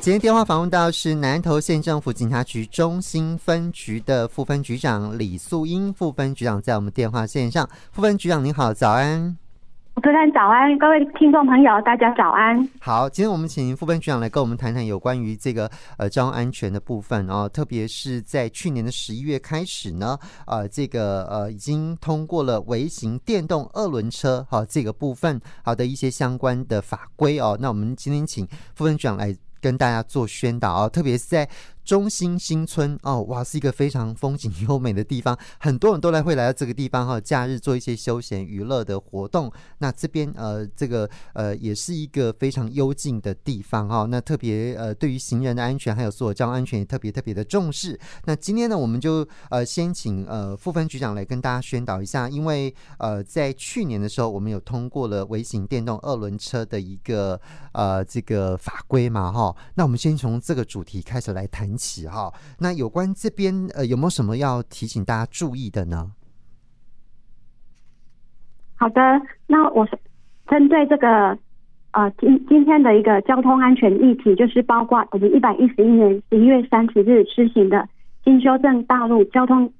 今天电话访问到是南投县政府警察局中心分局的副分局长李素英，副分局长在我们电话线上。副分局长您好，早安。主持人早安，各位听众朋友，大家早安。好，今天我们请副分局长来跟我们谈谈有关于这个呃交通安全的部分哦，特别是在去年的十一月开始呢，呃，这个呃已经通过了微型电动二轮车哈、哦、这个部分好的一些相关的法规哦。那我们今天请副分局长来。跟大家做宣导啊，特别是在。中心新村哦，哇，是一个非常风景优美的地方，很多人都来会来到这个地方哈，假日做一些休闲娱乐的活动。那这边呃，这个呃，也是一个非常幽静的地方哈。那特别呃，对于行人的安全还有所有交通安全也特别特别的重视。那今天呢，我们就呃先请呃副分局长来跟大家宣导一下，因为呃在去年的时候，我们有通过了微型电动二轮车的一个呃这个法规嘛哈。那我们先从这个主题开始来谈。起哈，那有关这边呃有没有什么要提醒大家注意的呢？好的，那我针对这个呃今今天的一个交通安全议题，就是包括我们一百一十一年十一月三十日施行的新修正道路交通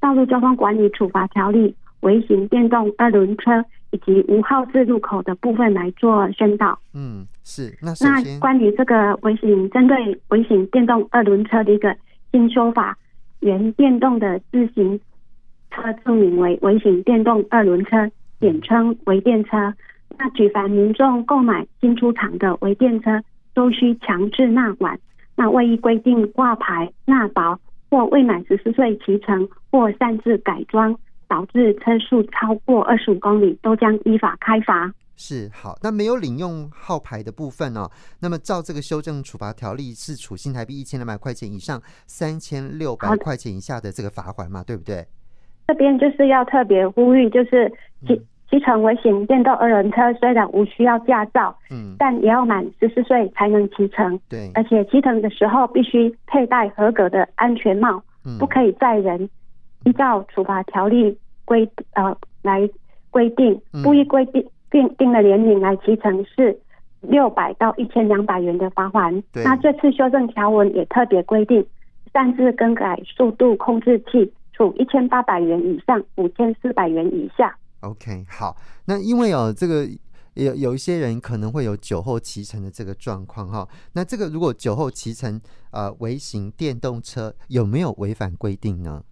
道路交通管理处罚条例，微型电动二轮车。以及无号字路口的部分来做宣导。嗯，是。那那关于这个微型针对微型电动二轮车的一个新说法，原电动的自行车正名为微型电动二轮车，简称微电车。那举凡民众购买新出厂的微电车，都需强制纳管。那未依规定挂牌纳保或未满十四岁骑乘或擅自改装。导致车速超过二十五公里，都将依法开罚。是好，那没有领用号牌的部分哦，那么照这个修正处罚条例，是处新台币一千两百块钱以上三千六百块钱以下的这个罚款嘛？对不对？这边就是要特别呼吁，就是骑骑乘微型电动二轮车，虽然无需要驾照，嗯，但也要满十四岁才能骑乘。对，而且骑乘的时候必须佩戴合格的安全帽，嗯，不可以载人。依照处罚条例规呃来规定，不依规定定定的年龄来骑乘是六百到一千两百元的罚款。那这次修正条文也特别规定，擅自更改速度控制器，处一千八百元以上五千四百元以下。OK，好，那因为哦，这个有有一些人可能会有酒后骑乘的这个状况哈。那这个如果酒后骑乘呃微型电动车有没有违反规定呢？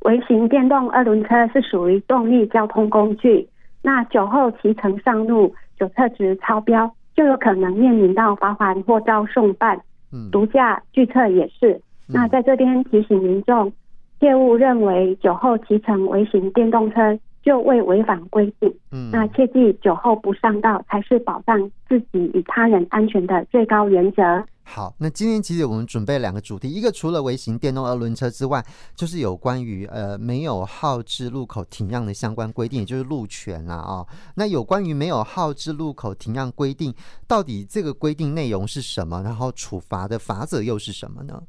微型电动二轮车是属于动力交通工具，那酒后骑乘上路，酒测值超标，就有可能面临到罚款或遭送办。嗯，毒驾拒测也是。那在这边提醒民众，切勿认为酒后骑乘微型电动车就未违反规定。嗯，那切记酒后不上道才是保障自己与他人安全的最高原则。好，那今天其实我们准备两个主题，一个除了微型电动二轮车之外，就是有关于呃没有号志路口停让的相关规定，也就是路权啦啊、哦。那有关于没有号志路口停让规定，到底这个规定内容是什么？然后处罚的法则又是什么呢？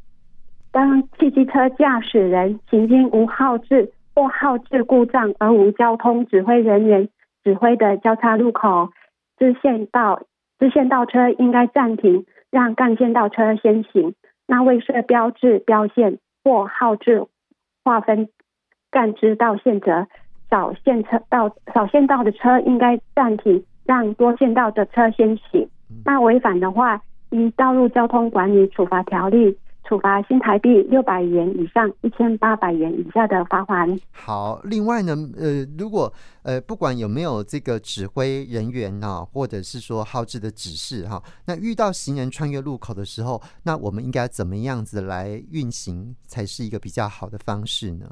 当汽机车驾驶人行经无号志或号志故障而无交通指挥人员指挥的交叉路口，支线道支线道车应该暂停。让干线道车先行，那未设标志标线或号志划分干支道线则，少线车道少线道的车应该暂停，让多线道的车先行。那违反的话，依道路交通管理处罚条例。处罚新台币六百元以上一千八百元以下的罚锾。好，另外呢，呃，如果呃不管有没有这个指挥人员啊，或者是说号志的指示哈，那遇到行人穿越路口的时候，那我们应该怎么样子来运行才是一个比较好的方式呢？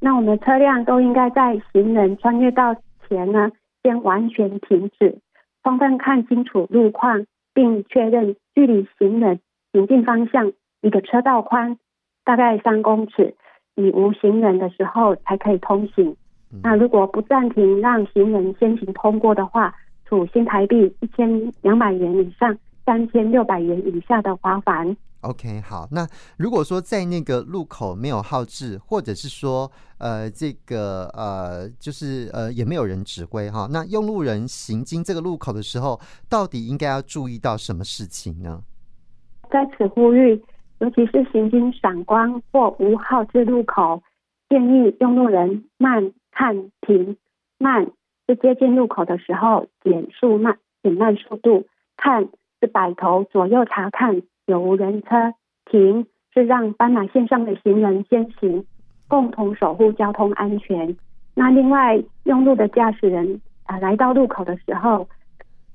那我们的车辆都应该在行人穿越道前呢，先完全停止，充分看清楚路况，并确认距离行人行进方向。一个车道宽大概三公尺，以无行人的时候才可以通行。嗯、那如果不暂停让行人先行通过的话，处新台币一千两百元以上三千六百元以下的罚锾。OK，好。那如果说在那个路口没有号志，或者是说呃这个呃就是呃也没有人指挥哈，那用路人行经这个路口的时候，到底应该要注意到什么事情呢？在此呼吁，尤其是行经闪光或无号志路口，建议用路人慢看停，慢是接近路口的时候减速慢，减慢速度；看是摆头左右查看有无人车；停是让斑马线上的行人先行，共同守护交通安全。那另外，用路的驾驶人啊、来到路口的时候，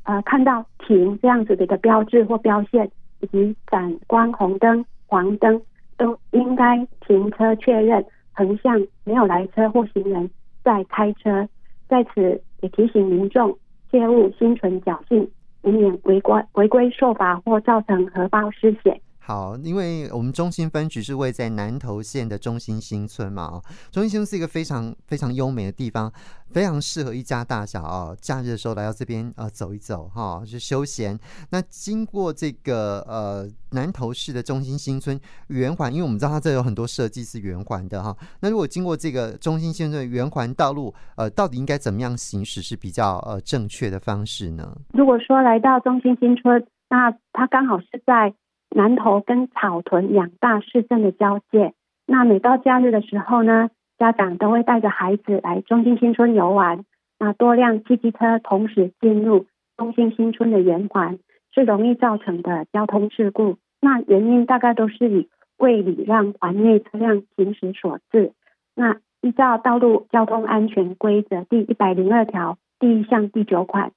呃，看到停这样子的一个标志或标线，以及闪光红灯、黄灯，都应该停车确认，横向没有来车或行人再开车。在此也提醒民众，切勿心存侥幸，以免违规违规受罚或造成荷包失血。好，因为我们中心分局是位在南投县的中心新村嘛，中心新村是一个非常非常优美的地方，非常适合一家大小哦，假日的时候来到这边呃走一走哈，是休闲。那经过这个呃南投市的中心新村圆环，因为我们知道它这有很多设计是圆环的哈，那如果经过这个中心新村圆环道路，呃，到底应该怎么样行驶是比较呃正确的方式呢？如果说来到中心新村，那它刚好是在。南投跟草屯两大市镇的交界，那每到假日的时候呢，家长都会带着孩子来中心新村游玩。那多辆汽机车同时进入中心新村的圆环，是容易造成的交通事故。那原因大概都是以未礼让环内车辆行驶所致。那依照《道路交通安全规则》第一百零二条第一项第九款，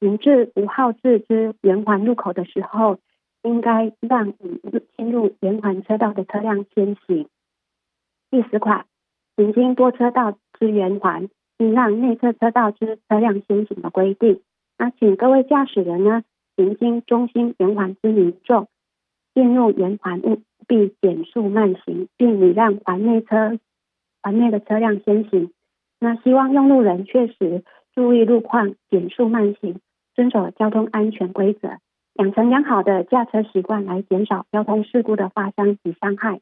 行至五号志之圆环路口的时候，应该让已进入圆环车道的车辆先行。第十款，行经多车道之圆环，应让内侧车道之车辆先行的规定。那请各位驾驶人呢，行经中心圆环之民众，进入圆环务必减速慢行，并礼让环内车环内的车辆先行。那希望用路人确实注意路况，减速慢行，遵守交通安全规则。养成良好的驾车习惯，来减少交通事故的发生及伤害。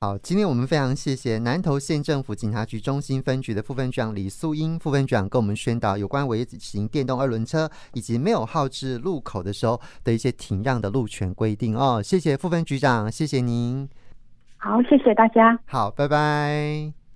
好，今天我们非常谢谢南投县政府警察局中心分局的副分局长李素英副分局长跟我们宣导有关违行电动二轮车以及没有号志路口的时候的一些停让的路权规定哦。谢谢副分局长，谢谢您。好，谢谢大家。好，拜拜。